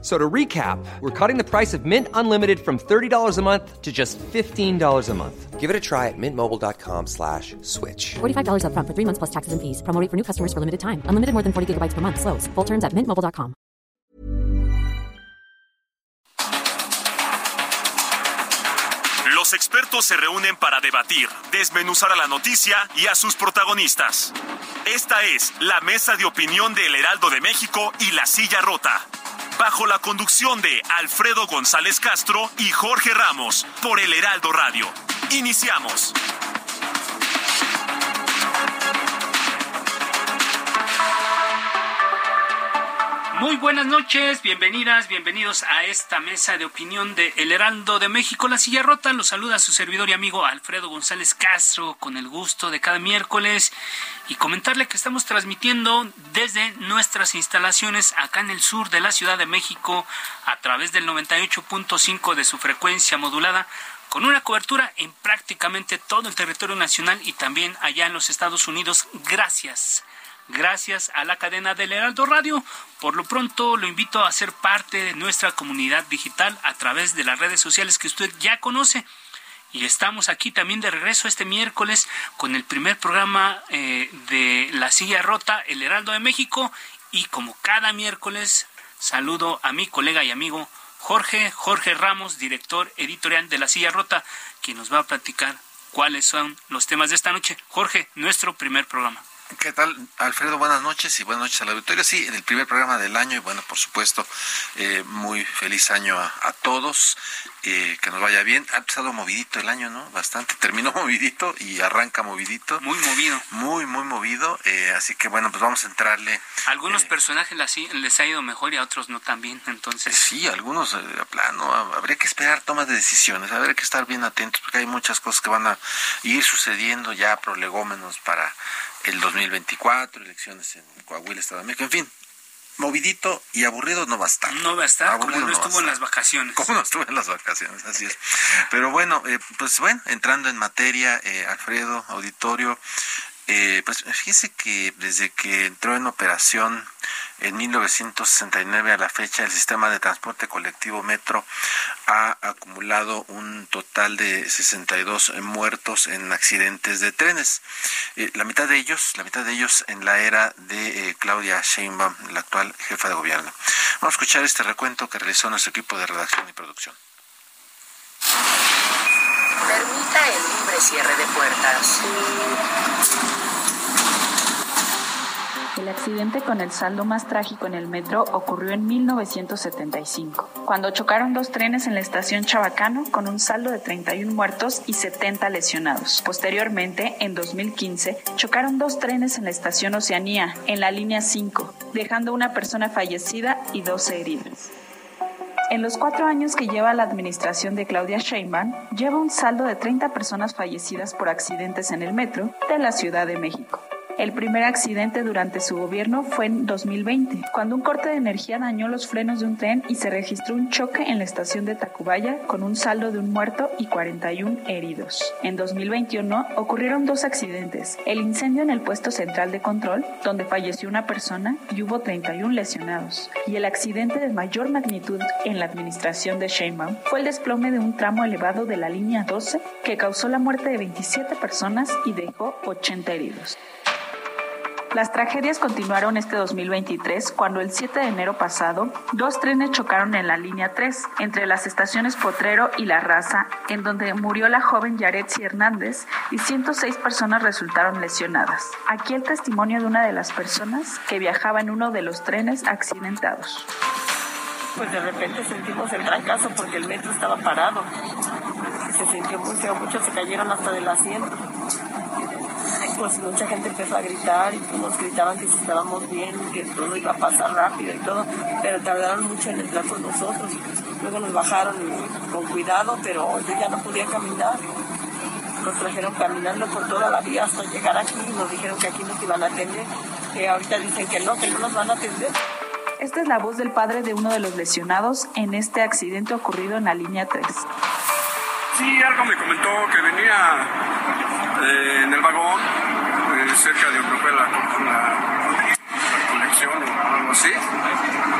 So to recap, we're cutting the price of Mint Unlimited from $30 a month to just $15 a month. Give it a try at mintmobile.com slash switch. $45 up front for three months plus taxes and fees. Promo rate for new customers for limited time. Unlimited more than 40 gigabytes per month. Slows. Full terms at mintmobile.com. Los expertos se reúnen para debatir, desmenuzar a la noticia y a sus protagonistas. Esta es la mesa de opinión de El Heraldo de México y La Silla Rota. Bajo la conducción de Alfredo González Castro y Jorge Ramos por El Heraldo Radio. Iniciamos. Muy buenas noches, bienvenidas, bienvenidos a esta mesa de opinión de El Heraldo de México, La Silla Rota. Los saluda su servidor y amigo Alfredo González Castro con el gusto de cada miércoles y comentarle que estamos transmitiendo desde nuestras instalaciones acá en el sur de la Ciudad de México a través del 98.5 de su frecuencia modulada con una cobertura en prácticamente todo el territorio nacional y también allá en los Estados Unidos. Gracias gracias a la cadena del Heraldo Radio. Por lo pronto lo invito a ser parte de nuestra comunidad digital a través de las redes sociales que usted ya conoce. Y estamos aquí también de regreso este miércoles con el primer programa eh, de La Silla Rota, El Heraldo de México. Y como cada miércoles, saludo a mi colega y amigo Jorge, Jorge Ramos, director editorial de La Silla Rota, quien nos va a platicar cuáles son los temas de esta noche. Jorge, nuestro primer programa. ¿Qué tal, Alfredo? Buenas noches y buenas noches a la auditoría. Sí, en el primer programa del año y bueno, por supuesto, eh, muy feliz año a, todos. Eh, que nos vaya bien. Ha empezado movidito el año, ¿no? Bastante. Terminó movidito y arranca movidito. Muy movido. Muy, muy movido. Eh, así que bueno, pues vamos a entrarle. algunos personajes les ha ido mejor y a otros no tan bien, entonces. Sí, algunos a plano. Habría que esperar tomas de decisiones. Habría que estar bien atentos porque hay muchas cosas que van a ir sucediendo ya prolegómenos para el 2024, elecciones en Coahuila, Estado de México, en fin, movidito y aburrido no va a estar. No va a estar, como no, estuvo en las vacaciones. Como no estuvo en las vacaciones, así es. Pero bueno, eh, pues bueno, entrando en materia, eh, Alfredo, auditorio, eh, pues fíjese que desde que entró en operación en 1969 a la fecha el sistema de transporte colectivo Metro ha acumulado un total de 62 muertos en accidentes de trenes. Eh, la mitad de ellos, la mitad de ellos en la era de eh, Claudia Sheinbaum, la actual jefa de gobierno. Vamos a escuchar este recuento que realizó nuestro equipo de redacción y producción. Permita el libre cierre de puertas. El accidente con el saldo más trágico en el metro ocurrió en 1975, cuando chocaron dos trenes en la estación Chabacano con un saldo de 31 muertos y 70 lesionados. Posteriormente, en 2015, chocaron dos trenes en la estación Oceanía, en la línea 5, dejando una persona fallecida y 12 heridos. En los cuatro años que lleva la administración de Claudia Sheinbaum, lleva un saldo de 30 personas fallecidas por accidentes en el metro de la Ciudad de México. El primer accidente durante su gobierno fue en 2020, cuando un corte de energía dañó los frenos de un tren y se registró un choque en la estación de Tacubaya con un saldo de un muerto y 41 heridos. En 2021 ocurrieron dos accidentes, el incendio en el puesto central de control, donde falleció una persona y hubo 31 lesionados, y el accidente de mayor magnitud en la administración de Sheinbaum fue el desplome de un tramo elevado de la línea 12 que causó la muerte de 27 personas y dejó 80 heridos. Las tragedias continuaron este 2023 cuando el 7 de enero pasado dos trenes chocaron en la línea 3 entre las estaciones Potrero y La Raza, en donde murió la joven Yaretsi Hernández y 106 personas resultaron lesionadas. Aquí el testimonio de una de las personas que viajaba en uno de los trenes accidentados. Pues de repente sentimos el trancazo porque el metro estaba parado. Se sintió muy feo, muchos se cayeron hasta del asiento pues mucha gente empezó a gritar y todos gritaban que si estábamos bien, que todo iba a pasar rápido y todo, pero tardaron mucho en entrar con nosotros. Luego nos bajaron con cuidado, pero yo ya no podía caminar. Nos trajeron caminando por toda la vía hasta llegar aquí y nos dijeron que aquí nos iban a atender, que ahorita dicen que no, que no nos van a atender. Esta es la voz del padre de uno de los lesionados en este accidente ocurrido en la línea 3. Sí, algo me comentó que venía eh, en el vagón eh, cerca de donde fue la, la, conexión o algo así,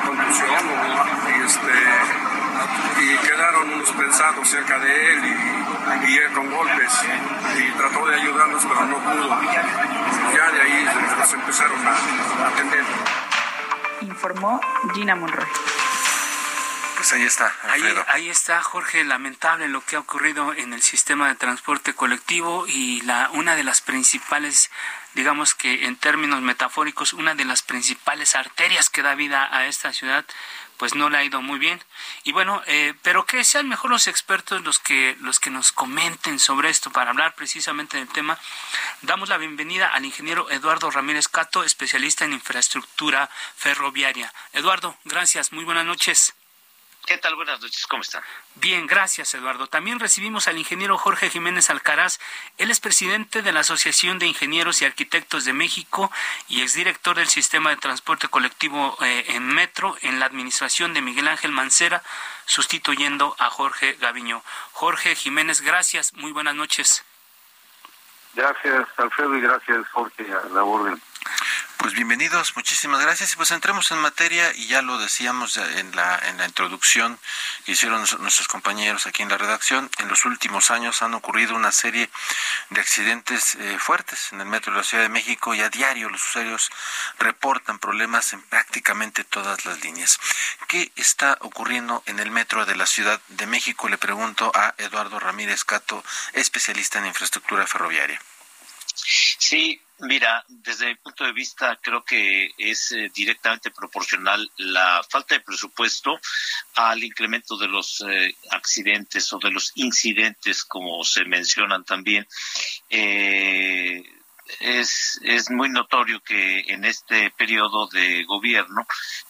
contusión y, este, y quedaron unos prensados cerca de él y, y, con golpes y trató de ayudarlos pero no pudo. Ya de ahí los empezaron a, a atender informó Gina Monroy. Pues ahí está. Ahí, ahí, está, Jorge. Lamentable lo que ha ocurrido en el sistema de transporte colectivo y la una de las principales, digamos que en términos metafóricos, una de las principales arterias que da vida a esta ciudad, pues no le ha ido muy bien. Y bueno, eh, pero que sean mejor los expertos los que, los que nos comenten sobre esto para hablar precisamente del tema. Damos la bienvenida al ingeniero Eduardo Ramírez Cato, especialista en infraestructura ferroviaria. Eduardo, gracias, muy buenas noches. ¿Qué tal? Buenas noches, ¿cómo están? Bien, gracias, Eduardo. También recibimos al ingeniero Jorge Jiménez Alcaraz. Él es presidente de la Asociación de Ingenieros y Arquitectos de México y exdirector del Sistema de Transporte Colectivo eh, en Metro en la administración de Miguel Ángel Mancera, sustituyendo a Jorge Gaviño. Jorge Jiménez, gracias. Muy buenas noches. Gracias, Alfredo, y gracias, Jorge, a la orden. Pues bienvenidos, muchísimas gracias. Y pues entremos en materia y ya lo decíamos en la, en la introducción que hicieron nuestros compañeros aquí en la redacción. En los últimos años han ocurrido una serie de accidentes eh, fuertes en el metro de la Ciudad de México y a diario los usuarios reportan problemas en prácticamente todas las líneas. ¿Qué está ocurriendo en el metro de la Ciudad de México? Le pregunto a Eduardo Ramírez Cato, especialista en infraestructura ferroviaria. Sí, Mira, desde mi punto de vista, creo que es eh, directamente proporcional la falta de presupuesto al incremento de los eh, accidentes o de los incidentes, como se mencionan también. Eh, es, es muy notorio que en este periodo de gobierno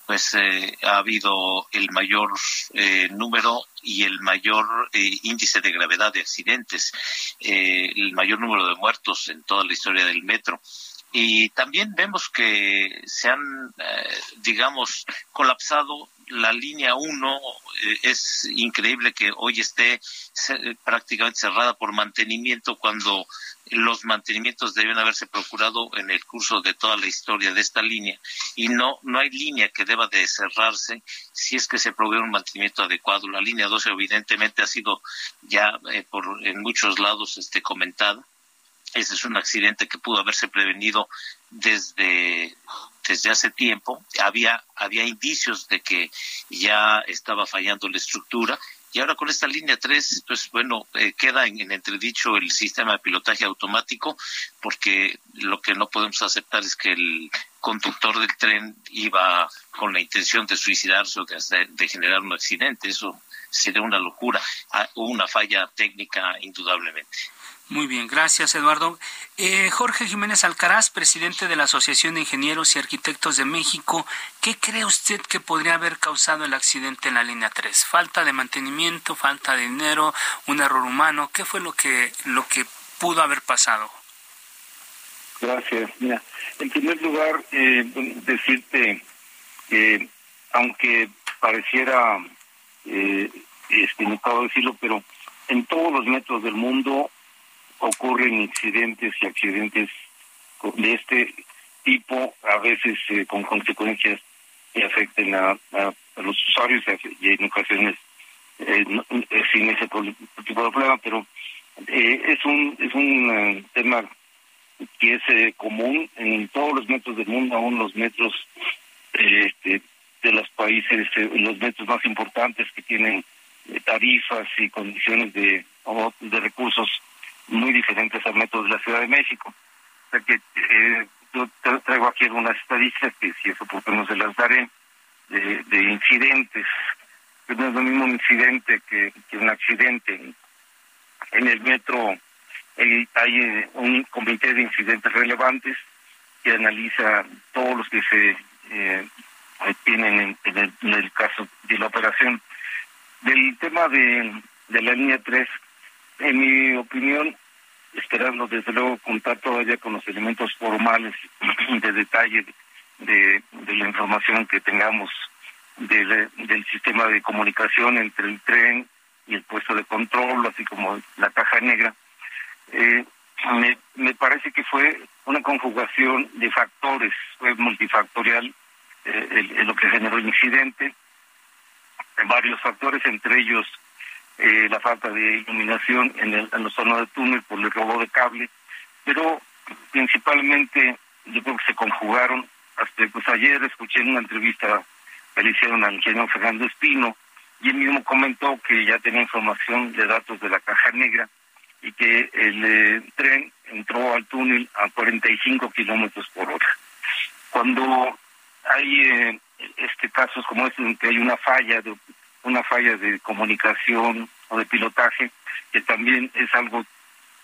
pues eh, ha habido el mayor eh, número y el mayor eh, índice de gravedad de accidentes, el mayor número de muertos en toda la historia del metro. Y también vemos que se han, digamos, colapsado la línea 1 es increíble que hoy esté prácticamente cerrada por mantenimiento cuando los mantenimientos deben haberse procurado en el curso de toda la historia de esta línea y no no hay línea que deba de cerrarse si es que se provee un mantenimiento adecuado. La línea 12 evidentemente ha sido ya eh, por en muchos lados este comentada. Ese es un accidente que pudo haberse prevenido desde desde hace tiempo. Había había indicios de que ya estaba fallando la estructura y ahora con esta línea 3, pues bueno, eh, queda en, entredicho el sistema de pilotaje automático, porque lo que no podemos aceptar es que el conductor del tren iba con la intención de suicidarse o de, de generar un accidente. Eso sería una locura. Ah, hubo una falla técnica, indudablemente. Muy bien, gracias Eduardo. Eh, Jorge Jiménez Alcaraz, presidente de la Asociación de Ingenieros y Arquitectos de México, ¿qué cree usted que podría haber causado el accidente en la línea 3? ¿Falta de mantenimiento, falta de dinero, un error humano? ¿Qué fue lo que, lo que pudo haber pasado? Gracias. Mira, en primer lugar, eh, decirte que aunque pareciera, eh, este, no puedo decirlo, pero en todos los metros del mundo ocurren incidentes y accidentes de este tipo, a veces eh, con consecuencias que afecten a, los usuarios y en ocasiones eh, eh, sin ese tipo de problema, pero es un es un tema que es común en todos los metros del mundo, aún los metros este, de los países, los metros más importantes que tienen tarifas y condiciones de, de recursos muy diferentes al método de la Ciudad de México. O sea que eh, yo traigo aquí algunas estadísticas que si es oportuno se las daré, de, de incidentes. No es lo mismo un incidente que, un accidente. En el metro hay, eh, un comité de incidentes relevantes que analiza todos los que se eh, tienen en, el, en, el, caso de la operación. Del tema de, de la línea 3, en mi opinión, esperando desde luego contar todavía con los elementos formales de detalle de, la información que tengamos del, sistema de comunicación entre el tren y el puesto de control, así como la caja negra. Eh, me, me parece que fue una conjugación de factores, fue multifactorial eh, lo que generó el incidente, varios factores, entre ellos eh, la falta de iluminación en, el, en la zona de túnel por el robo de cable, pero principalmente yo creo que se conjugaron. Pues ayer escuché en una entrevista que le hicieron al ingeniero Fernando Espino y él mismo comentó que ya tenía información de datos de la caja negra y que el eh, tren entró al túnel a 45 kilómetros por hora. Cuando hay eh, este casos como este en que hay una falla de una falla de comunicación o de pilotaje que también es algo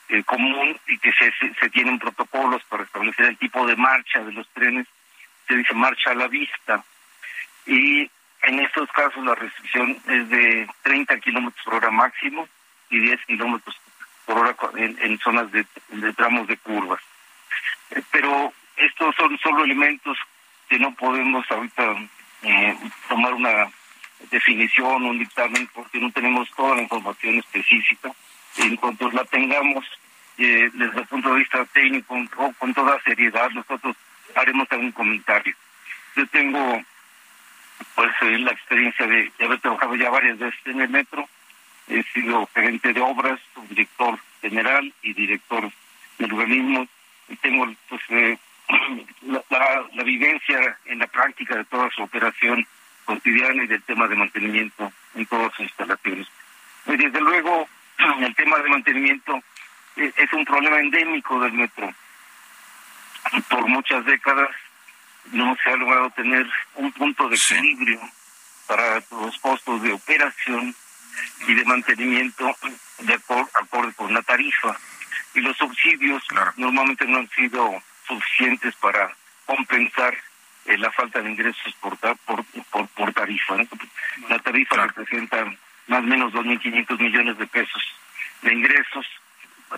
eh, común y que se, tienen protocolos para establecer el tipo de marcha de los trenes se dice marcha a la vista y en estos casos la restricción es de 30 kilómetros por hora máximo y 10 kilómetros por hora en, zonas de, de, tramos de curvas. Eh, pero estos son solo elementos que no podemos ahorita eh, tomar una definición, un dictamen, porque no tenemos toda la información específica. En cuanto la tengamos, eh, desde el punto de vista técnico, con, toda seriedad, nosotros haremos algún comentario. Yo tengo pues eh, la experiencia de, haber trabajado ya varias veces en el metro, he sido gerente de obras, director general y director del organismo, y tengo pues eh, la, la, vivencia en la práctica de toda su operación cotidiana y del tema de mantenimiento en todas sus instalaciones. Y desde luego, el tema de mantenimiento eh, es un problema endémico del metro. Por muchas décadas no se ha logrado tener un punto de equilibrio para los costos de operación y de mantenimiento de acuerdo con la tarifa. Y los subsidios normalmente no han sido suficientes para compensar eh, la falta de ingresos por, por, por, tarifa. La tarifa representa más o menos 2.500 millones de pesos de ingresos,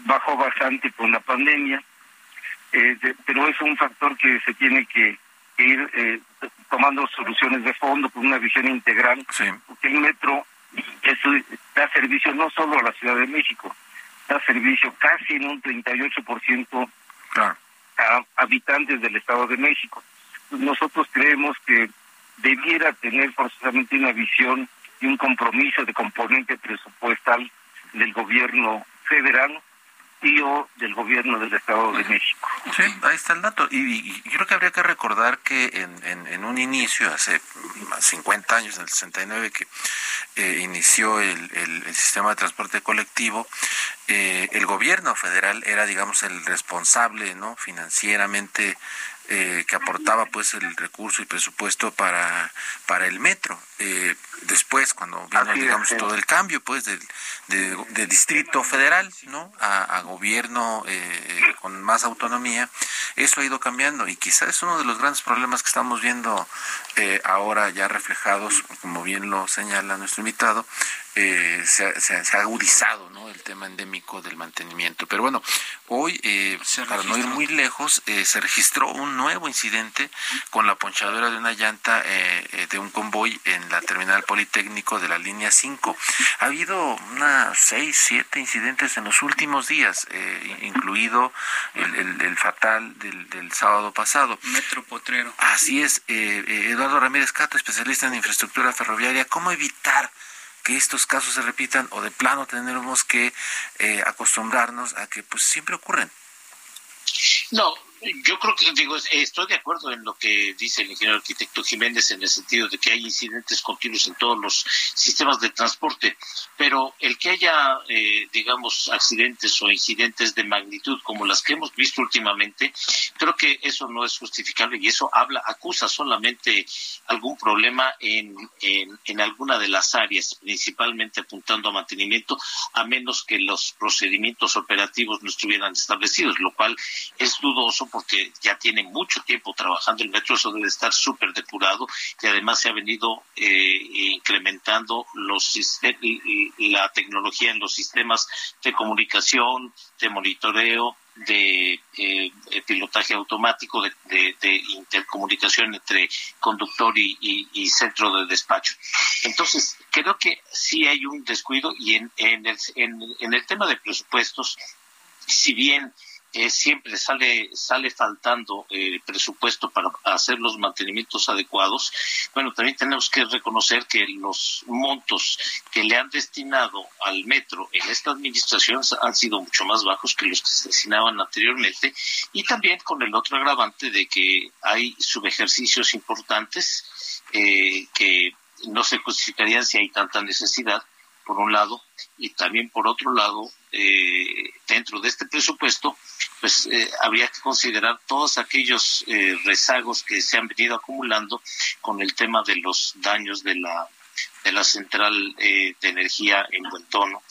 bajó bastante con la pandemia, eh, pero es un factor que se tiene que, ir eh, tomando soluciones de fondo con una visión integral, porque el metro da servicio no solo a la Ciudad de México, da servicio casi en un 38% claro a habitantes del Estado de México. Nosotros creemos que debiera tener forzosamente una visión y un compromiso de componente presupuestal del gobierno federal y o del gobierno del Estado de México. Sí, ahí está el dato. Y, creo que habría que recordar que en, en, un inicio, hace 50 años, en el 69, que eh, inició el, el, sistema de transporte colectivo, eh, el gobierno federal era, digamos, el responsable, ¿no? Financieramente eh, que aportaba pues el recurso y presupuesto para para el metro eh, después cuando vino digamos todo el cambio pues del de, distrito federal no a, gobierno eh, con más autonomía eso ha ido cambiando y quizás es uno de los grandes problemas que estamos viendo ahora ya reflejados como bien lo señala nuestro invitado eh, se, se, ha agudizado ¿no? el tema endémico del mantenimiento. Pero bueno, hoy, eh, para no ir muy lejos, eh, se registró un nuevo incidente con la ponchadura de una llanta de un convoy en la terminal politécnico de la línea 5. Ha habido unas 6, 7 incidentes en los últimos días, incluido el, el, fatal del, del, sábado pasado. Metro Potrero. Así es, Eduardo Ramírez Cato, especialista en infraestructura ferroviaria. ¿Cómo evitar que estos casos se repitan o de plano tenemos que eh, acostumbrarnos a que pues siempre ocurren. No, yo creo que, digo, estoy de acuerdo en lo que dice el ingeniero arquitecto Jiménez en el sentido de que hay incidentes continuos en todos los sistemas de transporte, pero el que haya, eh, digamos, accidentes o incidentes de magnitud como las que hemos visto últimamente, creo que eso no es justificable y eso habla, acusa solamente algún problema en, en, en alguna de las áreas, principalmente apuntando a mantenimiento, a menos que los procedimientos operativos no estuvieran establecidos, lo cual es dudoso porque ya tiene mucho tiempo trabajando el metro, eso debe estar súper depurado y además se ha venido eh, incrementando los la tecnología en los sistemas de comunicación, de monitoreo, de eh, pilotaje automático, de, intercomunicación entre conductor y, centro de despacho. Entonces, creo que sí hay un descuido y en, en, el, en el tema de presupuestos, si bien eh, siempre sale sale faltando eh, presupuesto para hacer los mantenimientos adecuados. Bueno, también tenemos que reconocer que los montos que le han destinado al metro en esta administración han sido mucho más bajos que los que se destinaban anteriormente y también con el otro agravante de que hay subejercicios importantes eh, que no se justificarían si hay tanta necesidad por un lado, y también por otro lado, eh, dentro de este presupuesto, pues eh, habría que considerar todos aquellos eh, rezagos que se han venido acumulando con el tema de los daños de la de la central de energía en buen tono,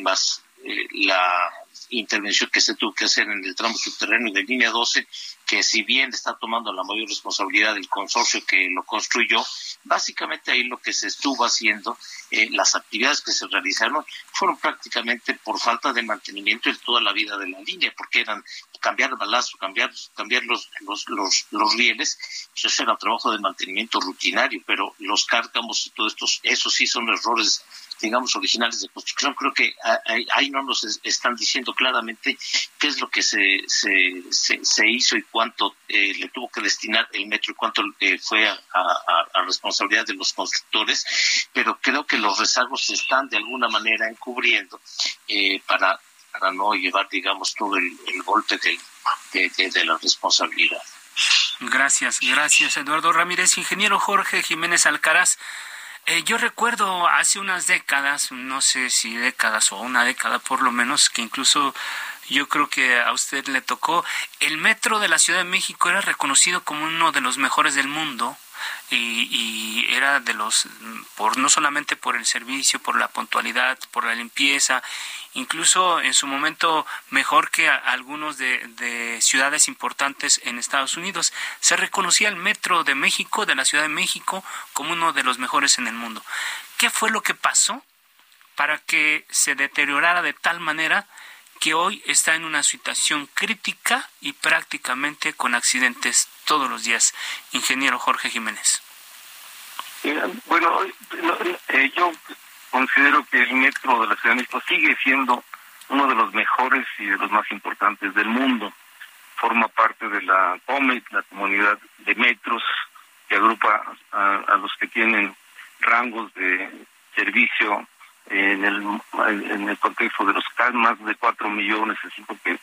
más la intervención que se tuvo que hacer en el tramo subterráneo de línea 12, que si bien está tomando la mayor responsabilidad del consorcio que lo construyó, básicamente ahí lo que se estuvo haciendo, eh, las actividades que se realizaron fueron prácticamente por falta de mantenimiento en toda la vida de la línea, porque eran cambiar balazo, cambiar, cambiar los, los, los, los rieles, eso era trabajo de mantenimiento rutinario, pero los cárcamos y todo esto, esos sí son errores digamos, originales de construcción. Creo que ahí no nos están diciendo claramente qué es lo que se, se, hizo y cuánto eh, le tuvo que destinar el metro y cuánto eh, fue a, responsabilidad de los constructores, pero creo que los rezagos se están de alguna manera encubriendo eh, para, para no llevar, digamos, todo el, golpe de, de la responsabilidad. Gracias, gracias Eduardo Ramírez. Ingeniero Jorge Jiménez Alcaraz. Eh, yo recuerdo hace unas décadas, no sé si décadas o una década por lo menos, que incluso yo creo que a usted le tocó, el metro de la Ciudad de México era reconocido como uno de los mejores del mundo y, era de los, por no solamente por el servicio, por la puntualidad, por la limpieza, incluso en su momento mejor que algunos de, ciudades importantes en Estados Unidos. Se reconocía el metro de México, de la Ciudad de México, como uno de los mejores en el mundo. ¿Qué fue lo que pasó para que se deteriorara de tal manera que hoy está en una situación crítica y prácticamente con accidentes todos los días. Ingeniero Jorge Jiménez. Bueno, eh, yo considero que el metro de la Ciudad de México sigue siendo uno de los mejores y de los más importantes del mundo. Forma parte de la COMET, la comunidad de metros, que agrupa a los que tienen rangos de servicio en el, en el contexto de los más de cuatro millones, así porque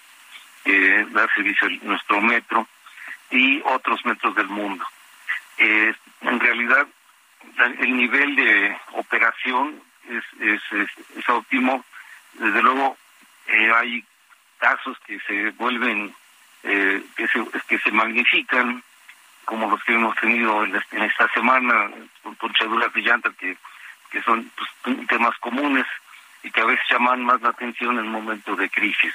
eh, da servicio nuestro metro y otros metros del mundo. Eh, en realidad, el nivel de operación es, es, es, óptimo. Desde luego, eh, hay casos que se vuelven, eh, que, se, que se magnifican, como los que hemos tenido en, esta semana, con ponchaduras de llanta que que son pues, temas comunes y que a veces llaman más la atención en momentos de crisis.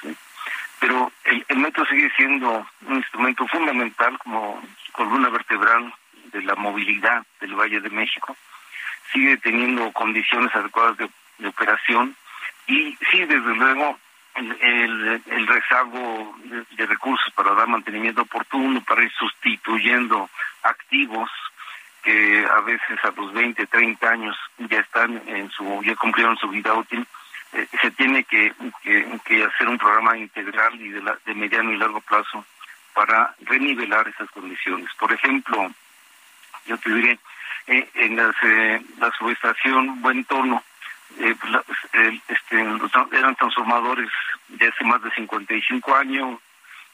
Pero el, metro sigue siendo un instrumento fundamental como columna vertebral de la movilidad del Valle de México. Sigue teniendo condiciones adecuadas de, operación y sí, desde luego, el, el, rezago de, de, recursos para dar mantenimiento oportuno, para ir sustituyendo activos que a veces a los 20, 30 años ya están en su, ya cumplieron su vida útil, eh, se tiene que, que, hacer un programa integral y de, la, de mediano y largo plazo para renivelar esas condiciones. Por ejemplo, yo te diré, eh, en las, eh, la subestación Buen Tono, eh, pues, este, eran transformadores de hace más de 55 años,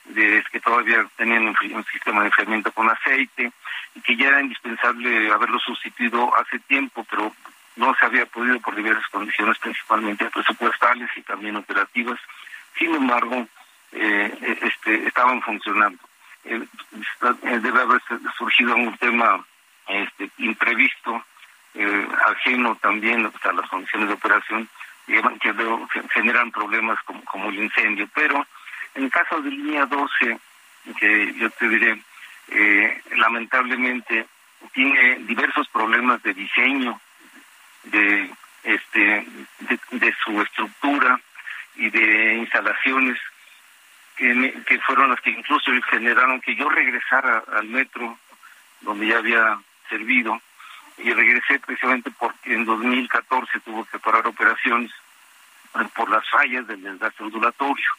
de, que todavía tenían un, sistema de enfriamiento con aceite, y que ya era indispensable haberlo sustituido hace tiempo, pero no se había podido por diversas condiciones, principalmente presupuestales y también operativas. Sin embargo, eh, eh este, estaban funcionando. Eh, debe haber surgido un tema este, imprevisto, eh, ajeno también a las condiciones de operación, que generan problemas como, como el incendio. Pero en caso de línea 12, que yo te diré, eh, lamentablemente tiene diversos problemas de diseño, de este de, su estructura y de instalaciones que, que fueron las que incluso generaron que yo regresara al metro donde ya había servido y regresé precisamente porque en 2014 tuvo que parar operaciones por las fallas del desgaste ondulatorio.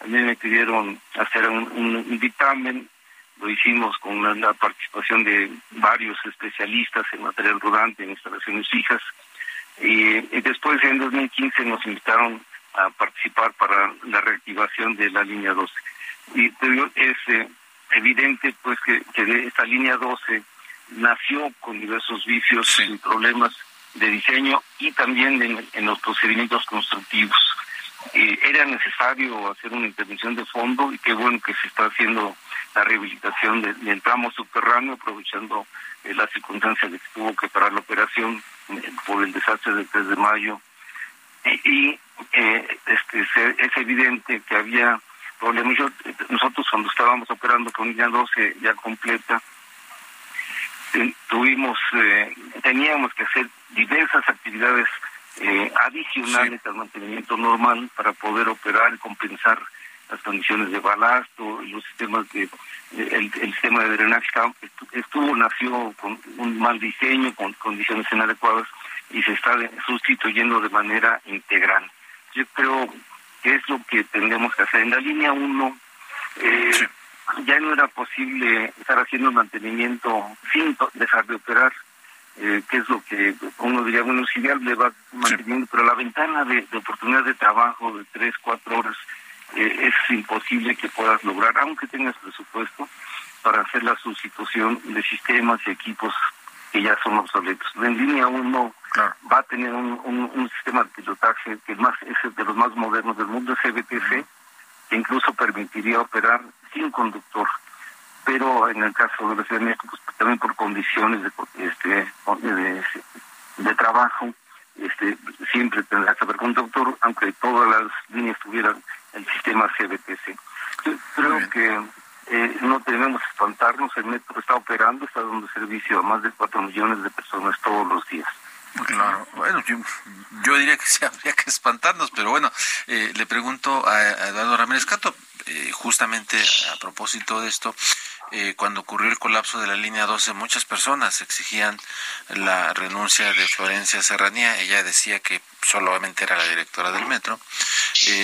A mí me pidieron hacer un, dictamen, lo hicimos con la, participación de varios especialistas en material rodante, en instalaciones fijas, y, después en 2015 nos invitaron a participar para la reactivación de la línea 12. Y es eh, evidente pues que, que esta línea 12 nació con diversos vicios y problemas de diseño y también en, los procedimientos constructivos. Eh, era necesario hacer una intervención de fondo y qué bueno que se está haciendo la rehabilitación del tramo subterráneo, aprovechando eh, la circunstancia de que tuvo que parar la operación eh, por el desastre del 3 de mayo. Y, este, es evidente que había problemas. nosotros cuando estábamos operando con línea 12 ya completa, tuvimos, eh, teníamos que hacer diversas actividades eh, adicionales al mantenimiento normal para poder operar y compensar las condiciones de balasto, los sistemas de el, sistema de drenaje estuvo nació con un mal diseño, con condiciones inadecuadas y se está sustituyendo de manera integral. Yo creo que es lo que tendremos que hacer en la línea 1. Eh, ya no era posible estar haciendo mantenimiento sin dejar de operar, eh, que es lo que uno diría, bueno, si ya le va manteniendo, pero la ventana de, oportunidad de trabajo de tres, cuatro horas eh, es imposible que puedas lograr, aunque tengas presupuesto, para hacer la sustitución de sistemas y equipos que ya son obsoletos. En línea uno va a tener un, sistema de pilotaje que más es de los más modernos del mundo, es CBTC, que incluso permitiría operar sin conductor. Pero en el caso de los Ciudad pues, también por condiciones de, este, de, trabajo, este, siempre tendrá que haber conductor, aunque todas las líneas tuvieran el sistema CBTC. creo que eh, no tenemos que espantarnos, el metro está operando, está dando servicio a más de 4 millones de personas todos los días. Claro, bueno, yo, diría que sí habría que espantarnos, pero bueno, eh, le pregunto a, Eduardo Ramírez Cato, eh, justamente a propósito de esto, eh, cuando ocurrió el colapso de la línea 12, muchas personas exigían la renuncia de Florencia Serranía. Ella decía que solamente era la directora del metro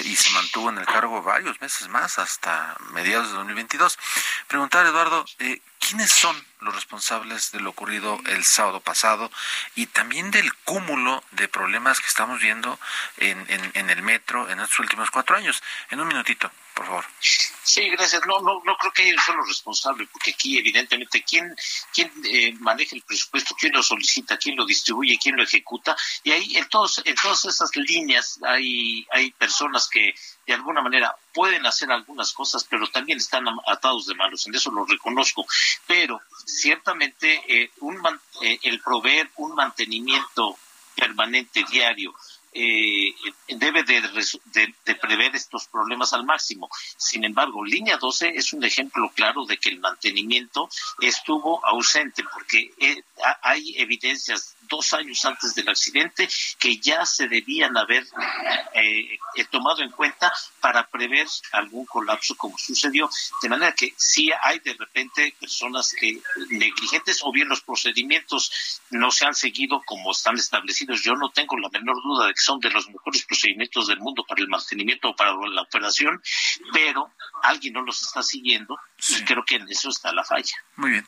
y se mantuvo en el cargo varios meses más, hasta mediados de 2022. Preguntar, Eduardo, ¿quiénes son los responsables de lo ocurrido el sábado pasado y también del cúmulo de problemas que estamos viendo en, en, el metro en estos últimos cuatro años. En un minutito, por favor. Sí, gracias. No, no, no creo que ellos son los responsables, porque aquí evidentemente quién, quién eh, maneja el presupuesto, quién lo solicita, quién lo distribuye, quién lo ejecuta, y ahí en, todos, en todas esas líneas hay, hay personas que de alguna manera pueden hacer algunas cosas, pero también están atados de manos, en eso lo reconozco. Pero ciertamente eh, un, eh, el proveer un mantenimiento permanente diario eh, debe de, de, prever estos problemas al máximo. Sin embargo, línea 12 es un ejemplo claro de que el mantenimiento estuvo ausente porque eh, hay evidencias dos años antes del accidente que ya se debían haber eh, eh, tomado en cuenta para prever algún colapso como sucedió. De manera que sí hay de repente personas que negligentes o bien los procedimientos no se han seguido como están establecidos. Yo no tengo la menor duda de que son de los mejores procedimientos del mundo para el mantenimiento o para la operación, pero alguien no los está siguiendo y creo que en eso está la falla. Muy bien.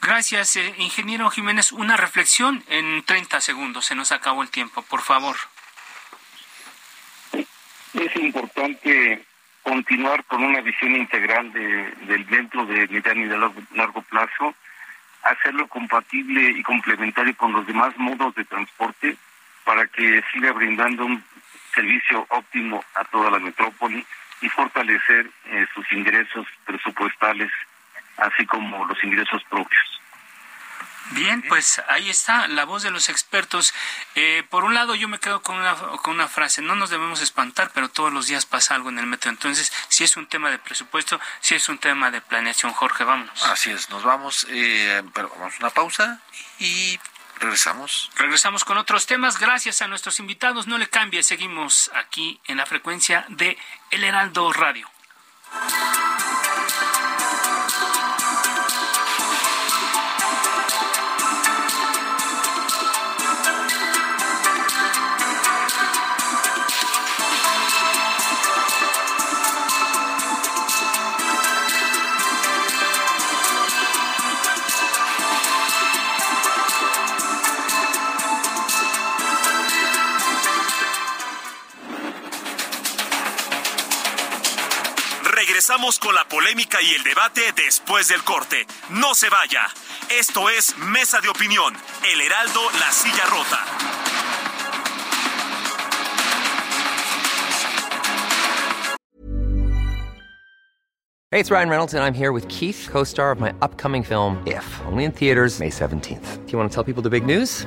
Gracias, eh, ingeniero Jiménez. Una reflexión en 30 segundos. Se nos acabó el tiempo, por favor. Es importante continuar con una visión integral de, del dentro de mediano y de largo, largo plazo, hacerlo compatible y complementario con los demás modos de transporte para que siga brindando un servicio óptimo a toda la metrópoli y fortalecer eh, sus ingresos presupuestales así como los ingresos propios. Bien, pues ahí está la voz de los expertos. Eh, por un lado, yo me quedo con una, con una frase, no nos debemos espantar, pero todos los días pasa algo en el metro. Entonces, si es un tema de presupuesto, si es un tema de planeación, Jorge, vámonos. Así es, nos vamos, eh, pero vamos a una pausa y Regresamos. Regresamos con otros temas. Gracias a nuestros invitados. No le cambie. Seguimos aquí en la frecuencia de El Heraldo Radio. Regresamos con la polémica y el debate después del corte. No se vaya. Esto es Mesa de Opinión, El Heraldo, La Silla Rota. Hey, it's Ryan Reynolds, and I'm here with Keith, co star of my upcoming film, If, only in theaters, May 17th. Do you want to tell people the big news?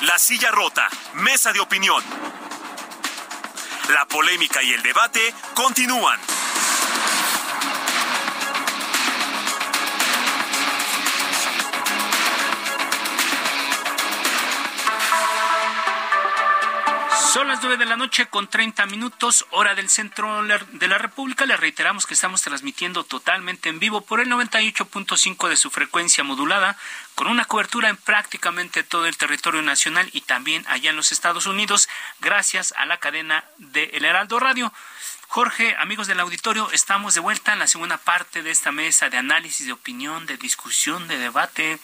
La Silla Rota, Mesa de Opinión. La polémica y el debate continúan. Son las 9 de la noche con 30 minutos, hora del centro de la República. Le reiteramos que estamos transmitiendo totalmente en vivo por el 98.5 de su frecuencia modulada, con una cobertura en prácticamente todo el territorio nacional y también allá en los Estados Unidos, gracias a la cadena de El Heraldo Radio. Jorge, amigos del auditorio, estamos de vuelta en la segunda parte de esta mesa de análisis, de opinión, de discusión, de debate.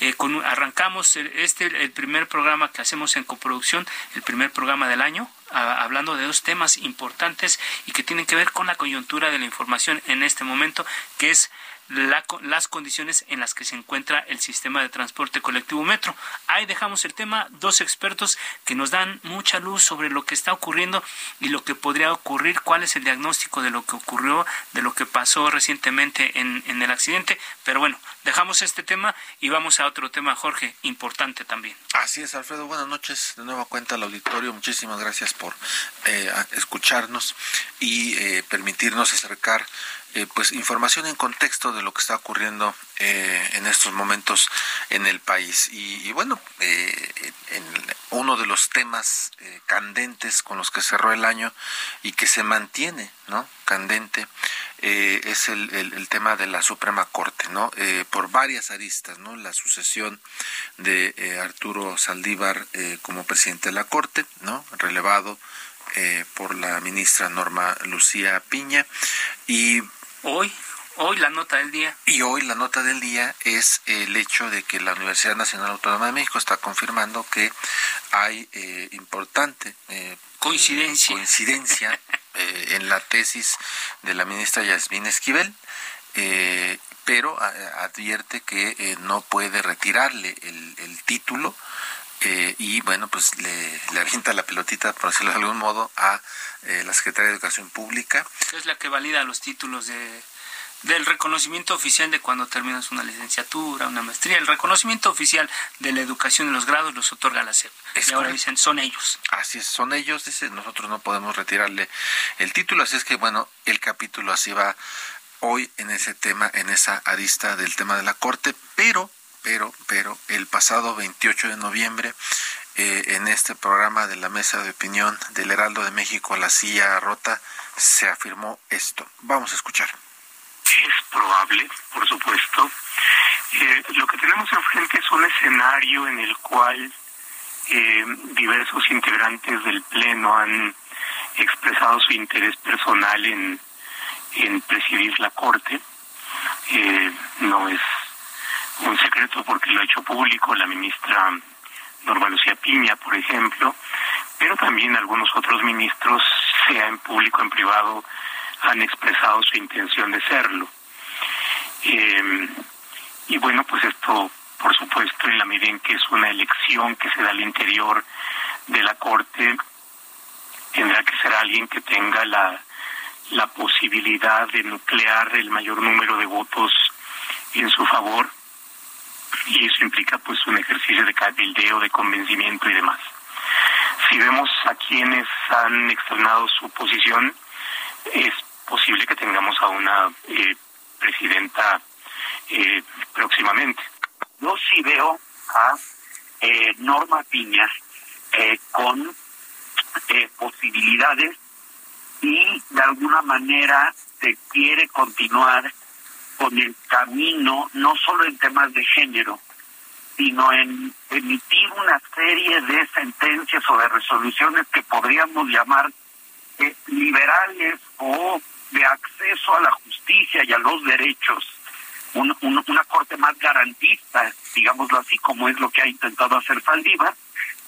Eh, arrancamos este el primer programa que hacemos en coproducción, el primer programa del año, hablando de dos temas importantes y que tienen que ver con la coyuntura de la información en este momento, que es la, las condiciones en las que se encuentra el sistema de transporte colectivo metro. Ahí dejamos el tema, dos expertos que nos dan mucha luz sobre lo que está ocurriendo y lo que podría ocurrir, cuál es el diagnóstico de lo que ocurrió, de lo que pasó recientemente en, en el accidente. Pero bueno, dejamos este tema y vamos a otro tema, Jorge, importante también. Así es, Alfredo. Buenas noches. De nueva cuenta al auditorio. Muchísimas gracias por eh, escucharnos y eh, permitirnos acercar eh, pues información en contexto de lo que está ocurriendo eh, en estos momentos en el país y, y bueno eh, en uno de los temas eh, candentes con los que cerró el año y que se mantiene no candente eh, es el, el, el, tema de la Suprema Corte no eh, por varias aristas no la sucesión de Arturo Saldívar como presidente de la Corte no relevado por la ministra Norma Lucía Piña. Y Hoy, hoy la nota del día. Y hoy la nota del día es el hecho de que la Universidad Nacional Autónoma de México está confirmando que hay eh, importante eh, coincidencia, coincidencia eh, en la tesis de la ministra Yasmín Esquivel. pero advierte que no puede retirarle el, el título eh, y bueno, pues le, le, avienta la pelotita, por decirlo de algún modo, a eh, la Secretaría de Educación Pública. Es la que valida los títulos de, del reconocimiento oficial de cuando terminas una licenciatura, una maestría. El reconocimiento oficial de la educación de los grados los otorga la SEP. Es y ahora correcto. dicen, son ellos. Así es, son ellos, dice, nosotros no podemos retirarle el título. Así es que, bueno, el capítulo así va hoy en ese tema, en esa arista del tema de la Corte, pero pero, pero el pasado 28 de noviembre, eh, en este programa de la mesa de opinión del Heraldo de México, La Silla Rota, se afirmó esto. Vamos a escuchar. Probable, por supuesto. Eh, lo que tenemos enfrente es un escenario en el cual eh, diversos integrantes del Pleno han expresado su interés personal en, en presidir la Corte. Eh, no es un secreto porque lo ha hecho público la ministra Norma Lucía Piña, por ejemplo, pero también algunos otros ministros, sea en público o en privado, han expresado su intención de serlo. Eh, y bueno, pues esto por supuesto, en la medida en que es una elección que se da al interior de la Corte, tendrá que ser alguien que tenga la, la posibilidad de nuclear el mayor número de votos en su favor y eso implica pues un ejercicio de cabildeo, de convencimiento y demás. Si vemos a quienes han externado su posición, es posible que tengamos a una eh, presidenta eh, próximamente. Yo sí veo a eh, Norma Piña con posibilidades y de alguna manera se quiere continuar con el camino, no solo en temas de género, sino en emitir una serie de sentencias o de resoluciones que podríamos llamar eh, liberales o de acceso a la justicia y a los derechos, una corte más garantista, digámoslo así, como es lo que ha intentado hacer Faldiva,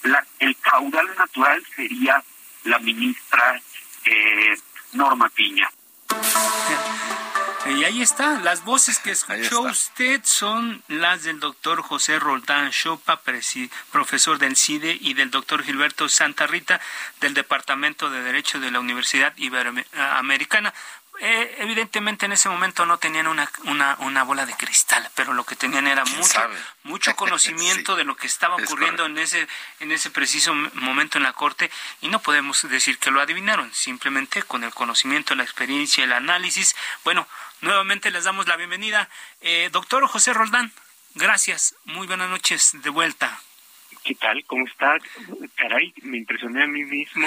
la, el caudal natural sería la ministra eh, Norma Piña. Y ahí está, las voces que escuchó usted son las del doctor José Roldán Chopa, profesor del CIDE, y del doctor Gilberto Santa Rita, del Departamento de Derecho de la Universidad Iberoamericana. Eh, evidentemente en ese momento no tenían una, una, una, bola de cristal, pero lo que tenían era mucho, mucho conocimiento de lo que estaba ocurriendo en ese, en ese preciso momento en la Corte y no podemos decir que lo adivinaron, simplemente con el conocimiento, la experiencia, el análisis. Bueno, nuevamente les damos la bienvenida. Eh, doctor José Roldán, gracias, muy buenas noches de vuelta. ¿Qué tal? ¿Cómo está? Caray, me impresioné a mí mismo.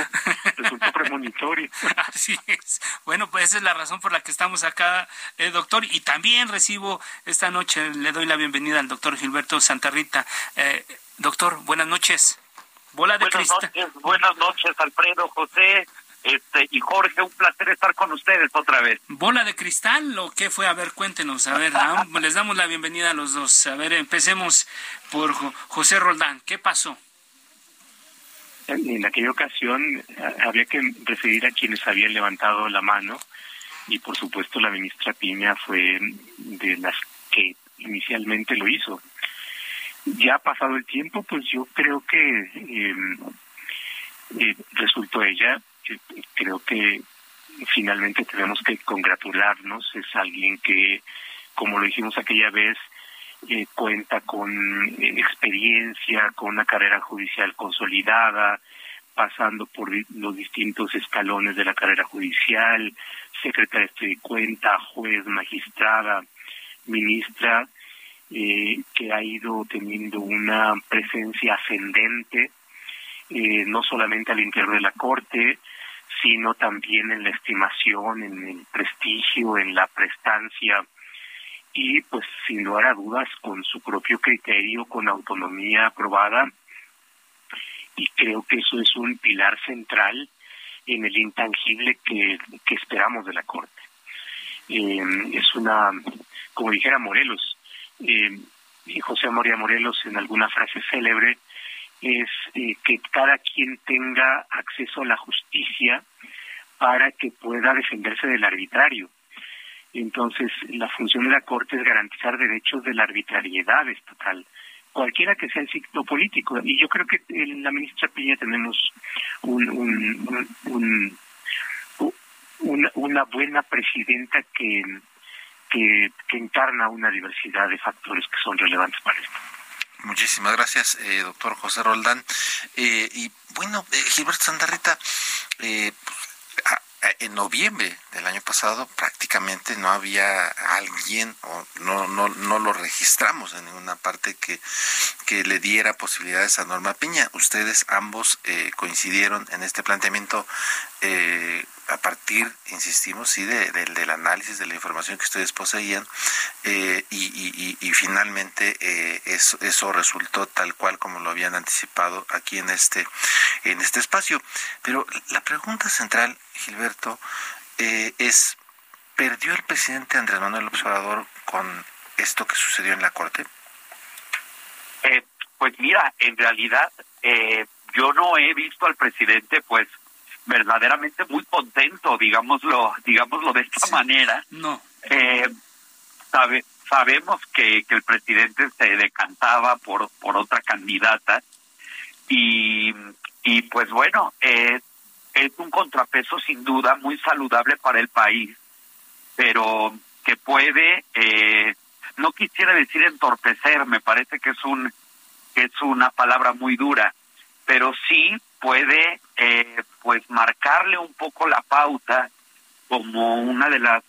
Resultó premonitorio. Así es. Bueno, pues esa es la razón por la que estamos acá, eh, doctor. Y también recibo esta noche, le doy la bienvenida al doctor Gilberto Santarrita. Eh, doctor, buenas noches. Bola de buenas noches, buenas noches, Alfredo, José. Este, y Jorge, un placer estar con ustedes otra vez. ¿Bola de cristal o qué fue? A ver, cuéntenos. A ver, les damos la bienvenida a los dos. A ver, empecemos por José Roldán. ¿Qué pasó? En aquella ocasión había que referir a quienes habían levantado la mano y por supuesto la ministra Piña fue de las que inicialmente lo hizo. Ya ha pasado el tiempo, pues yo creo que em, eh, resultó ella creo que finalmente tenemos que congratularnos. Es alguien que, como lo dijimos aquella vez, eh, cuenta con eh, experiencia, con una carrera judicial consolidada, pasando por los distintos escalones de la carrera judicial, secretaria de cuenta, juez, magistrada, ministra, eh, que ha ido teniendo una presencia ascendente, no solamente al interior de la Corte, sino también en la estimación, en el prestigio, en la prestancia y pues sin lugar a dudas con su propio criterio, con autonomía aprobada y creo que eso es un pilar central en el intangible que, que esperamos de la Corte. Eh, es una, como dijera Morelos, eh, José María Morelos en alguna frase célebre, es eh, que cada quien tenga acceso a la justicia para que pueda defenderse del arbitrario. Entonces, la función de la Corte es garantizar derechos de la arbitrariedad estatal, cualquiera que sea el ciclo político. Y yo creo que en la ministra Piña tenemos un, un, una, buena presidenta que, que, que encarna una diversidad de factores que son relevantes para esto. Muchísimas gracias, eh, doctor José Roldán. Eh, y bueno, eh, Gilberto Sandarrita, eh, en noviembre del año pasado prácticamente no había alguien o no no no lo registramos en ninguna parte que, que le diera posibilidades a Norma Piña. Ustedes ambos eh, coincidieron en este planteamiento eh, a partir, insistimos, sí, del análisis de la información que ustedes poseían eh, y, y, finalmente eh, eso, eso resultó tal cual como lo habían anticipado aquí en este, en este espacio. Pero la pregunta central, Gilberto, eh, es, ¿perdió el presidente Andrés Manuel Observador con esto que sucedió en la Corte? pues mira, en realidad yo no he visto al presidente pues verdaderamente muy contento, digámoslo, digámoslo de esta manera. No. Eh, sabe, sabemos que, que el presidente se decantaba por, por otra candidata y, y pues bueno, eh, es un contrapeso sin duda muy saludable para el país, pero que puede, eh, no quisiera decir entorpecer, me parece que es un que es una palabra muy dura, pero sí puede eh, pues marcarle un poco la pauta como una de las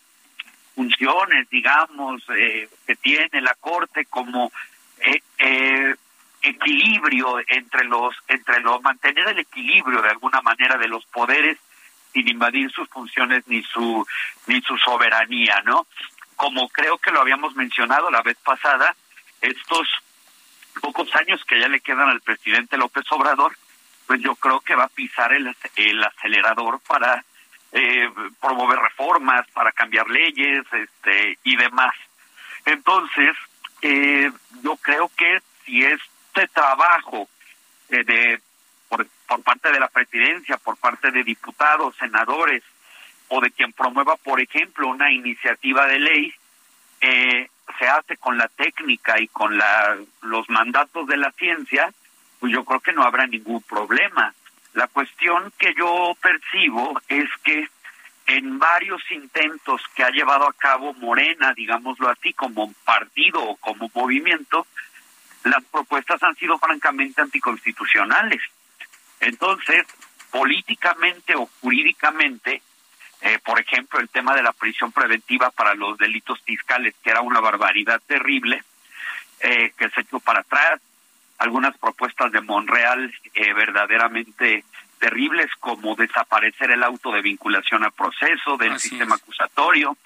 funciones, digamos, eh, que tiene la corte como eh, eh, equilibrio entre los entre los mantener el equilibrio de alguna manera de los poderes sin invadir sus funciones ni su ni su soberanía, ¿no? Como creo que lo habíamos mencionado la vez pasada, estos pocos años que ya le quedan al presidente López Obrador, pues yo creo que va a pisar el, el acelerador para eh, promover reformas, para cambiar leyes este, y demás. Entonces, eh, yo creo que si este trabajo eh, de por, por parte de la presidencia, por parte de diputados, senadores o de quien promueva, por ejemplo, una iniciativa de ley, eh, se hace con la técnica y con la, los mandatos de la ciencia, pues yo creo que no habrá ningún problema. La cuestión que yo percibo es que en varios intentos que ha llevado a cabo Morena, digámoslo así, como partido o como movimiento, las propuestas han sido francamente anticonstitucionales. Entonces, políticamente o jurídicamente, eh, por ejemplo, el tema de la prisión preventiva para los delitos fiscales, que era una barbaridad terrible, eh, que se echó para atrás, algunas propuestas de Monreal eh, verdaderamente terribles como desaparecer el auto de vinculación al proceso del Así sistema es. acusatorio.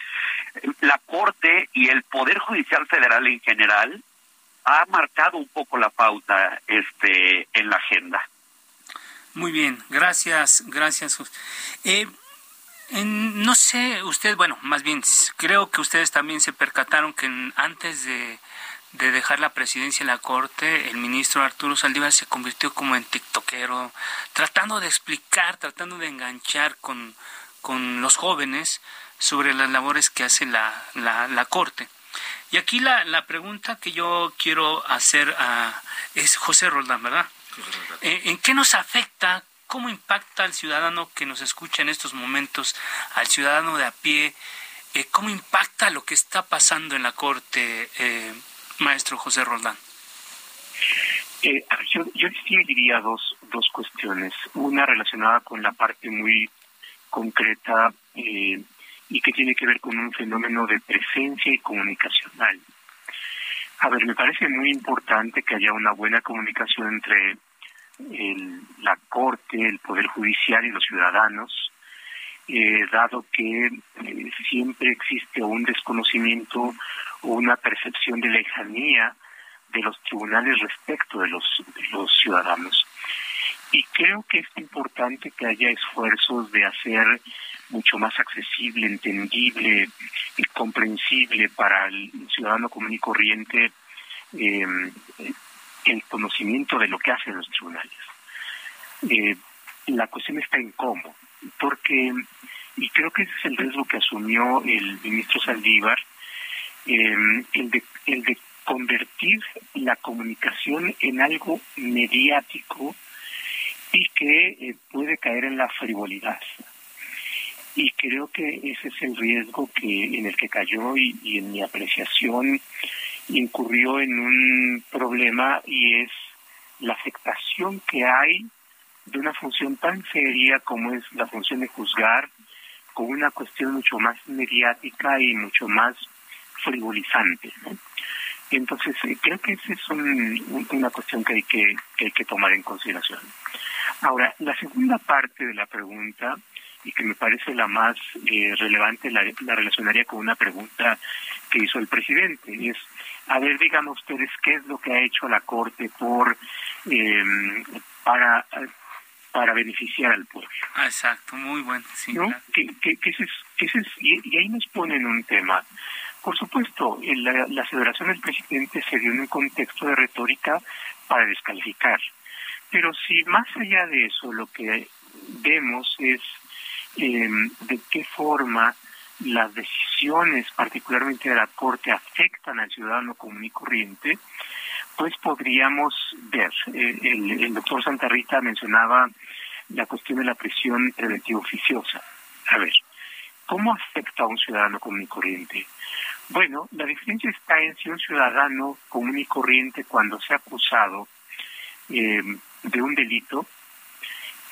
La Corte y el Poder Judicial Federal en general ha marcado un poco la pauta este en la agenda. Muy bien, gracias, gracias. Eh, en- no sé, usted, bueno, más bien, creo que ustedes también se percataron que en- antes de, de dejar la presidencia en la Corte, el ministro Arturo Saldívar se convirtió como en tiktokero, tratando de explicar, tratando de enganchar con, con los jóvenes sobre las labores que hace la, la, la Corte. Y aquí la, la pregunta que yo quiero hacer a, es José Roldán, ¿verdad? Eh, ¿En qué nos afecta? ¿Cómo impacta al ciudadano que nos escucha en estos momentos, al ciudadano de a pie? Eh, ¿Cómo impacta lo que está pasando en la Corte, eh, maestro José Roldán? Eh, yo, yo diría dos, dos cuestiones. Una relacionada con la parte muy concreta eh, y que tiene que ver con un fenómeno de presencia y comunicacional. A ver, me parece muy importante que haya una buena comunicación entre el- la Corte, el Poder Judicial y los ciudadanos, eh, dado que siempre existe un desconocimiento una percepción de lejanía de los tribunales respecto de los, ciudadanos. Y creo que es importante que haya esfuerzos de hacer mucho más accesible, entendible y comprensible para el ciudadano común y corriente eh, el conocimiento de lo que hacen los tribunales. Eh, la cuestión está en cómo, porque, y creo que ese es el riesgo que asumió el ministro Saldívar, eh, el, de, el de convertir la comunicación en algo mediático y que eh, puede caer en la frivolidad. Y creo que ese es el riesgo que en el que cayó y, y en mi apreciación incurrió en un problema y es la afectación que hay de una función tan seria como es la función de juzgar con una cuestión mucho más mediática y mucho más frivolizante. ¿no? Entonces, eh, creo que esa es un- un- una cuestión que hay que, que hay que tomar en consideración. Ahora, la segunda parte de la pregunta, y que me parece la más eh, relevante, la, la relacionaría con una pregunta que hizo el presidente, y es, a ver, díganme ustedes qué es lo que ha hecho la Corte por eh, para para beneficiar al pueblo. Ah, exacto, muy bueno. Sí, ¿no? claro. Que, que, que ese es, que ese es- y, y ahí nos ponen un tema. Por supuesto, la, la del presidente se dio en un contexto de retórica para descalificar. Pero si más allá de eso lo que vemos es eh, de qué forma las decisiones, particularmente de la Corte, afectan al ciudadano común y corriente, pues podríamos ver. Eh, el, el doctor Santa Rita mencionaba la cuestión de la prisión preventiva oficiosa. A ver, ¿cómo afecta a un ciudadano común y corriente? Bueno, la diferencia está en si un ciudadano común y corriente cuando se ha acusado eh, de un delito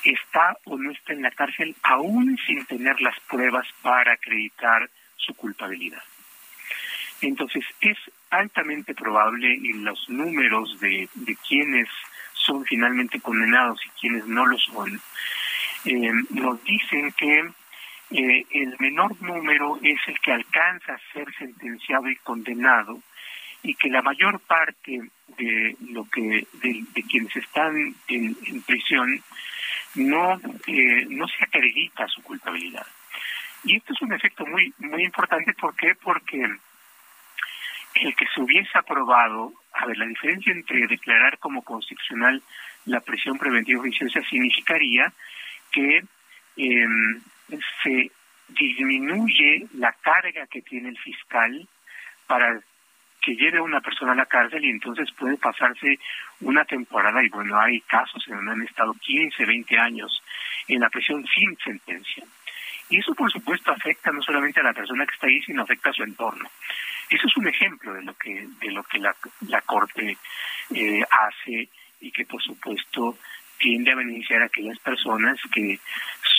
está o no está en la cárcel aún sin tener las pruebas para acreditar su culpabilidad. Entonces es altamente probable y los números de, de quienes son finalmente condenados y quienes no lo son, eh, nos dicen que eh, el menor número es el que alcanza a ser sentenciado y condenado y que la mayor parte de lo que de, quienes están en, prisión no eh, no se acredita su culpabilidad y esto es un efecto muy muy importante ¿por qué? porque el que se hubiese aprobado a ver la diferencia entre declarar como constitucional la prisión preventiva oficiosa significaría que eh, se disminuye la carga que tiene el fiscal para que lleve a una persona a la cárcel y entonces puede pasarse una temporada y bueno, hay casos en donde han estado 15, 20 años en la prisión sin sentencia. Y eso por supuesto afecta no solamente a la persona que está ahí, sino afecta a su entorno. Eso es un ejemplo de lo que de lo que la, la corte eh, hace y que por supuesto tiende a beneficiar a aquellas personas que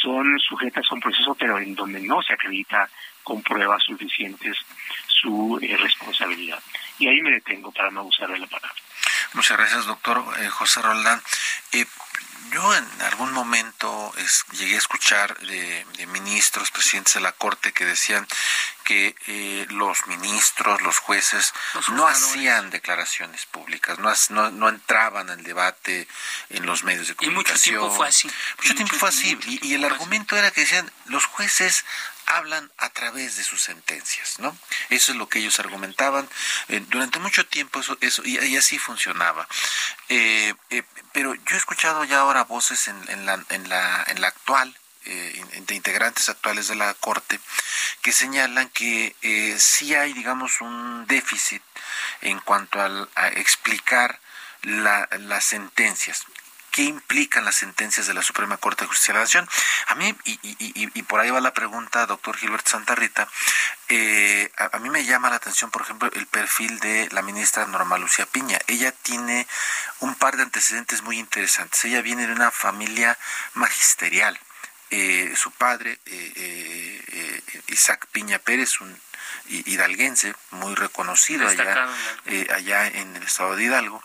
son sujetas a un proceso, pero en donde no se acredita con pruebas suficientes su eh, responsabilidad. Y ahí me detengo para no usar la palabra. Muchas gracias, doctor eh, José Roldán. Eh, yo en algún momento llegué a escuchar de, ministros, presidentes de la Corte que decían que eh, los ministros, los jueces, no hacían declaraciones públicas, no, no, entraban al debate en los medios de comunicación. Y mucho tiempo fue así. Mucho, tiempo fue así. y el argumento era que decían, los jueces hablan a través de sus sentencias, ¿no? Eso es lo que ellos argumentaban. Eh, durante mucho tiempo eso, eso y, así funcionaba. Eh, eh, pero yo he escuchado ya ahora voces en, en, la, en, la, en la actual de integrantes actuales de la Corte que señalan que sí hay, digamos, un déficit en cuanto a explicar la, las sentencias qué implican las sentencias de la Suprema Corte de Justicia de la Nación. A mí, y, y, por ahí va la pregunta, doctor Gilbert Santa Rita, eh, a, mí me llama la atención, por ejemplo, el perfil de la ministra Norma Lucía Piña. Ella tiene un par de antecedentes muy interesantes. Ella viene de una familia magisterial. Eh, su padre, eh, Isaac Piña Pérez, un hidalguense muy reconocido allá, allá en el estado de Hidalgo,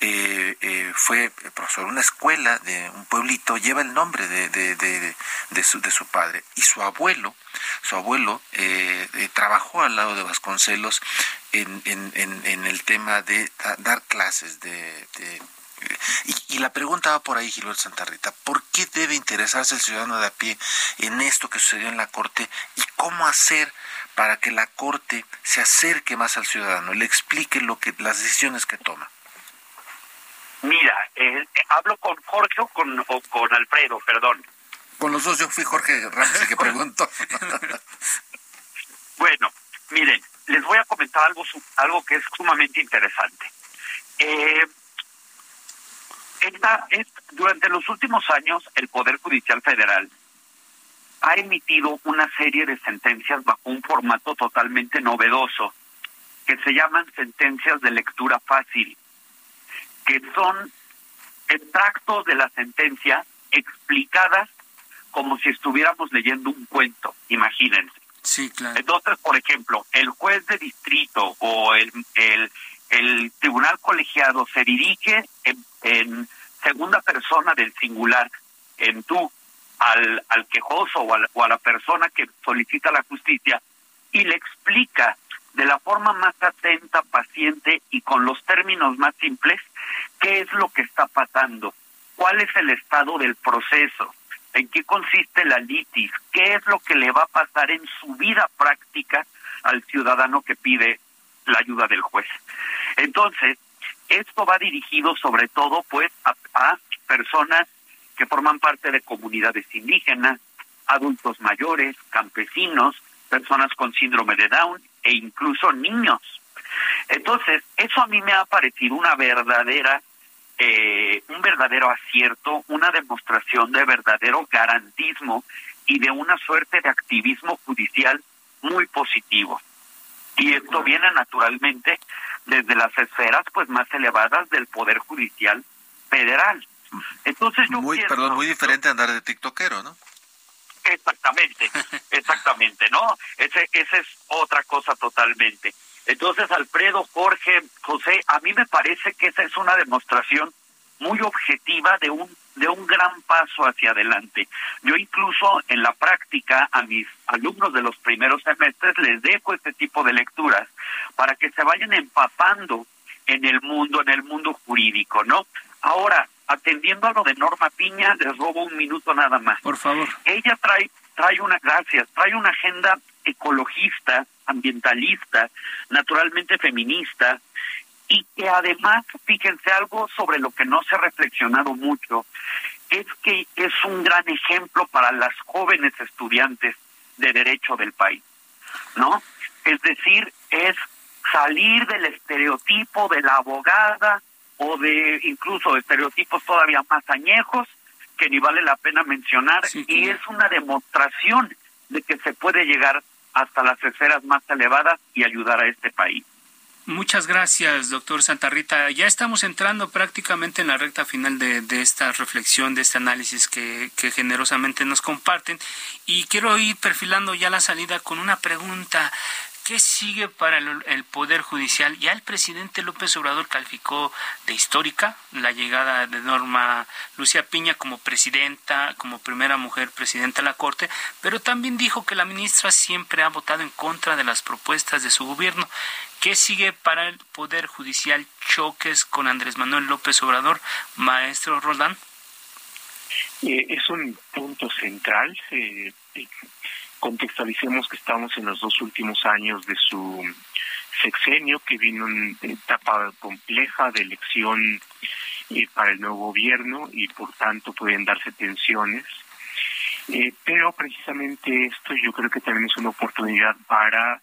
eh, eh, fue profesor de una escuela de un pueblito, lleva el nombre de, de, de, de su, de su padre. Y su abuelo, su abuelo eh, eh trabajó al lado de Vasconcelos en, en, en, en el tema de dar clases de, y, y, la pregunta va por ahí, Gilberto Santa Rita, ¿por qué debe interesarse el ciudadano de a pie en esto que sucedió en la Corte y cómo hacer para que la Corte se acerque más al ciudadano, le explique lo que las decisiones que toma? Mira, eh, hablo con Jorge o con, o con Alfredo, perdón. Con los dos, yo fui Jorge Ramos que pregunto. bueno, miren, les voy a comentar algo, algo que es sumamente interesante. Eh, esta, es, durante los últimos años, el Poder Judicial Federal ha emitido una serie de sentencias bajo un formato totalmente novedoso, que se llaman sentencias de lectura fácil que son extractos de la sentencia explicadas como si estuviéramos leyendo un cuento, imagínense. Sí, claro. Entonces, por ejemplo, el juez de distrito o el, el, el tribunal colegiado se dirige en, segunda persona del singular, en tú, al, al quejoso o, o a la persona que solicita la justicia y le explica de la forma más atenta, paciente y con los términos más simples qué es lo que está pasando, cuál es el estado del proceso, en qué consiste la litis, qué es lo que le va a pasar en su vida práctica al ciudadano que pide la ayuda del juez. Entonces, esto va dirigido sobre todo pues a, a personas que forman parte de comunidades indígenas, adultos mayores, campesinos, personas con síndrome de Down e incluso niños. Entonces, eso a mí me ha parecido una verdadera, eh, un verdadero acierto, una demostración de verdadero garantismo y de una suerte de activismo judicial muy positivo. Y esto viene naturalmente desde las esferas pues más elevadas del poder judicial federal. Entonces yo muy, perdón, muy diferente andar de tiktokero, ¿no? Exactamente, exactamente, ¿no? Ese, esa es otra cosa totalmente. Entonces, Alfredo, Jorge, José, a mí me parece que esa es una demostración muy objetiva de un de un gran paso hacia adelante. Yo incluso en la práctica a mis alumnos de los primeros semestres les dejo este tipo de lecturas para que se vayan empapando en el mundo, en el mundo jurídico, ¿no? Ahora, atendiendo a lo de Norma Piña, les robo un minuto nada más. Por favor. Ella trae, trae una, gracias, trae una agenda ecologista, ambientalista, naturalmente feminista, y que además, fíjense algo sobre lo que no se ha reflexionado mucho, es que es un gran ejemplo para las jóvenes estudiantes de derecho del país, ¿no? Es decir, es salir del estereotipo de la abogada o de incluso estereotipos todavía más añejos que ni vale la pena mencionar y es una demostración de que se puede llegar hasta las esferas más elevadas y ayudar a este país. Muchas gracias, doctor Santa Rita. Ya estamos entrando prácticamente en la recta final de, esta reflexión, de este análisis que, que, generosamente nos comparten. Y quiero ir perfilando ya la salida con una pregunta. ¿Qué sigue para el, Poder Judicial? Ya el presidente López Obrador calificó de histórica la llegada de Norma Lucía Piña como presidenta, como primera mujer presidenta de la Corte, pero también dijo que la ministra siempre ha votado en contra de las propuestas de su gobierno. ¿Qué sigue para el Poder Judicial? ¿Choques con Andrés Manuel López Obrador? Maestro Roldán. Eh, es un punto central. Eh, contextualicemos que estamos en los dos últimos años de su sexenio, que vino una etapa compleja de elección eh, para el nuevo gobierno y por tanto pueden darse tensiones. Eh, pero precisamente esto yo creo que también es una oportunidad para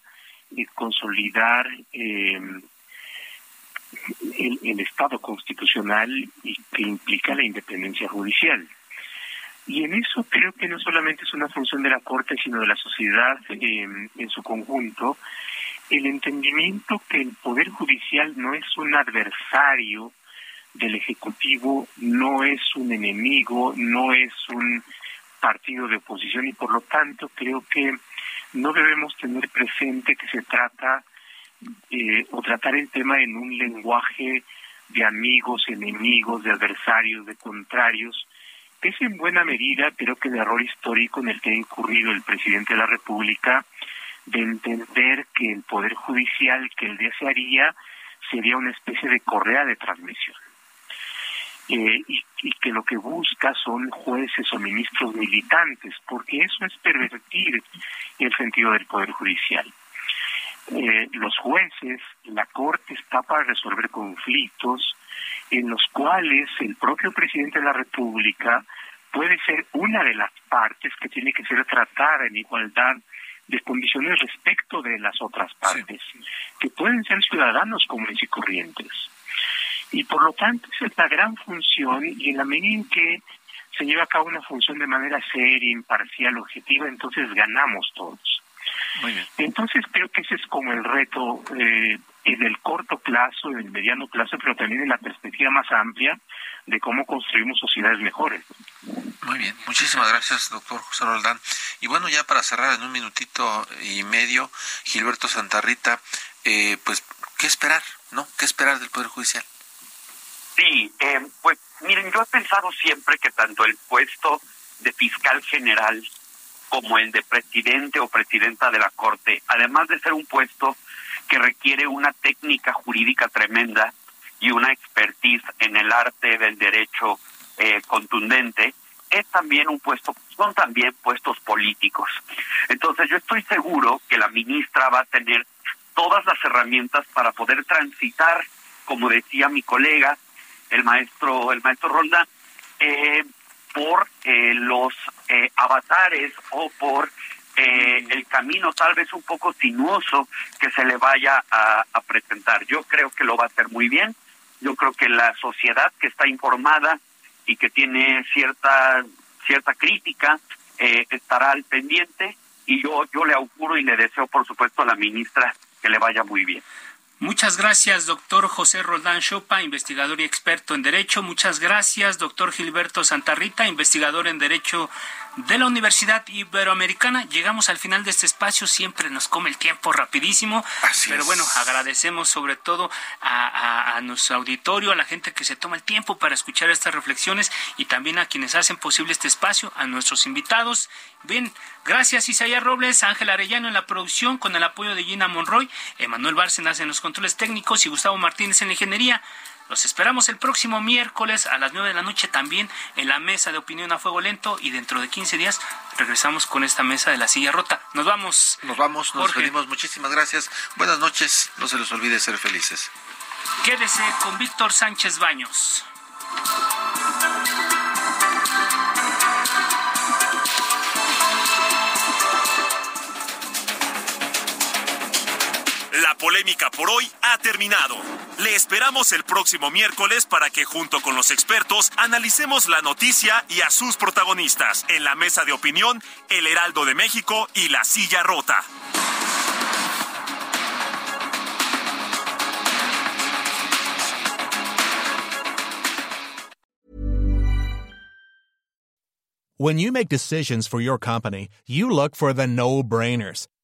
eh, consolidar el, el Estado constitucional y que implica la independencia judicial. Y en eso creo que no solamente es una función de la Corte, sino de la sociedad em, en su conjunto, el entendimiento que el Poder Judicial no es un adversario del Ejecutivo, no es un enemigo, no es un partido de oposición y por lo tanto creo que no debemos tener presente que se trata eh, o tratar el tema en un lenguaje de amigos, enemigos, de adversarios, de contrarios, es en buena medida, creo que el error histórico en el que ha incurrido el presidente de la República de entender que el Poder Judicial que él desearía sería una especie de correa de transmisión. Eh, y, que lo que busca son jueces o ministros militantes, porque eso es pervertir el sentido del Poder Judicial. Eh, los jueces, la Corte está para resolver conflictos en los cuales el propio presidente de la República puede ser una de las partes que tiene que ser tratada en igualdad de condiciones respecto de las otras partes, que pueden ser ciudadanos comunes y corrientes. Y por lo tanto esa es la gran función y en la medida en que se lleva a cabo una función de manera seria, imparcial, objetiva, entonces ganamos todos. Entonces creo que ese es como el reto eh, en el corto plazo, en el mediano plazo, pero también en la perspectiva más amplia de cómo construimos sociedades mejores. Muy bien, muchísimas gracias, doctor José Roldán. Y bueno, ya para cerrar en un minutito y medio, Gilberto Santarrita, eh, pues, ¿qué esperar, no? ¿Qué esperar del Poder Judicial? Sí, eh, pues miren, yo he pensado siempre que tanto el puesto de fiscal general como el de presidente o presidenta de la Corte, además de ser un puesto que requiere una técnica jurídica tremenda y una expertise en el arte del derecho eh, contundente, es también un puesto, son también puestos políticos. Entonces yo estoy seguro que la ministra va a tener todas las herramientas para poder transitar, como decía mi colega, el maestro, el maestro Roldán, eh, por eh, los avatares o por eh, el camino tal vez un poco sinuoso que se le vaya a, presentar. Yo creo que lo va a hacer muy bien. Yo creo que la sociedad que está informada y que tiene cierta cierta crítica eh, estará al pendiente y yo yo le auguro y le deseo por supuesto a la ministra que le vaya muy bien. Muchas gracias, doctor José Roldán Chopa, investigador y experto en Derecho. Muchas gracias, doctor Gilberto Santarrita, investigador en Derecho de la Universidad Iberoamericana. Llegamos al final de este espacio, siempre nos come el tiempo rapidísimo, pero bueno, agradecemos sobre todo a, nuestro auditorio, a la gente que se toma el tiempo para escuchar estas reflexiones y también a quienes hacen posible este espacio, a nuestros invitados. Bien, gracias Isaiah Robles, Ángel Arellano en la producción con el apoyo de Gina Monroy, Emanuel Bárcenas en los controles técnicos y Gustavo Martínez en la ingeniería. Los esperamos el próximo miércoles a las 9 de la noche también en la mesa de opinión a fuego lento y dentro de 15 días regresamos con esta mesa de la silla rota. Nos vamos. Nos vamos, nos despedimos. Muchísimas gracias. Buenas noches. No se les olvide ser felices. Quédese con Víctor Sánchez Baños. Polémica por hoy ha terminado. Le esperamos el próximo miércoles para que junto con los expertos analicemos la noticia y a sus protagonistas en la mesa de opinión El Heraldo de México y La Silla Rota. When you make decisions for your company, you look for the no-brainers.